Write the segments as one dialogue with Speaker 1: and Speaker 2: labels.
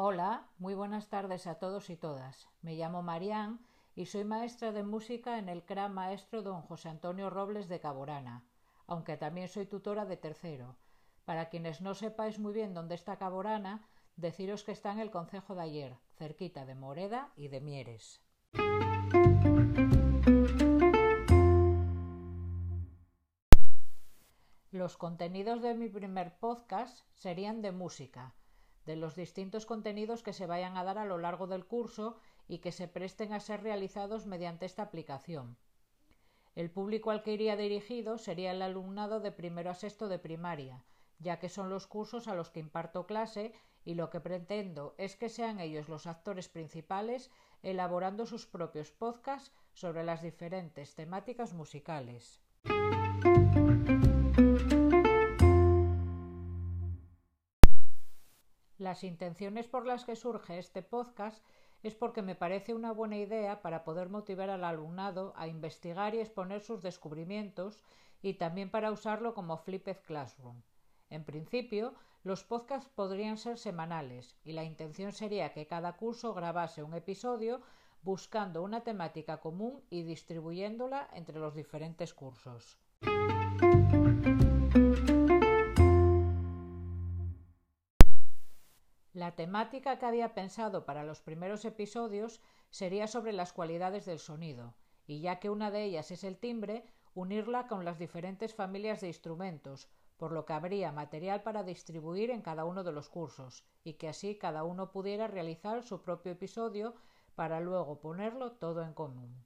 Speaker 1: Hola, muy buenas tardes a todos y todas. Me llamo Marián y soy maestra de música en el CRA Maestro Don José Antonio Robles de Caborana, aunque también soy tutora de tercero. Para quienes no sepáis muy bien dónde está Caborana, deciros que está en el concejo de ayer, cerquita de Moreda y de Mieres. Los contenidos de mi primer podcast serían de música, de los distintos contenidos que se vayan a dar a lo largo del curso y que se presten a ser realizados mediante esta aplicación. El público al que iría dirigido sería el alumnado de primero a sexto de primaria, ya que son los cursos a los que imparto clase y lo que pretendo es que sean ellos los actores principales elaborando sus propios podcasts sobre las diferentes temáticas musicales. Las intenciones por las que surge este podcast es porque me parece una buena idea para poder motivar al alumnado a investigar y exponer sus descubrimientos y también para usarlo como Flipped Classroom. En principio, los podcasts podrían ser semanales y la intención sería que cada curso grabase un episodio buscando una temática común y distribuyéndola entre los diferentes cursos. La temática que había pensado para los primeros episodios sería sobre las cualidades del sonido, y ya que una de ellas es el timbre, unirla con las diferentes familias de instrumentos, por lo que habría material para distribuir en cada uno de los cursos, y que así cada uno pudiera realizar su propio episodio para luego ponerlo todo en común.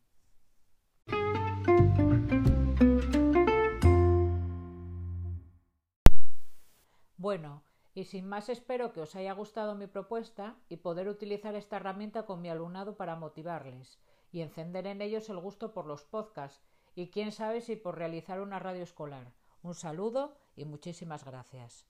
Speaker 1: Bueno, y sin más espero que os haya gustado mi propuesta y poder utilizar esta herramienta con mi alumnado para motivarles y encender en ellos el gusto por los podcasts y quién sabe si por realizar una radio escolar. Un saludo y muchísimas gracias.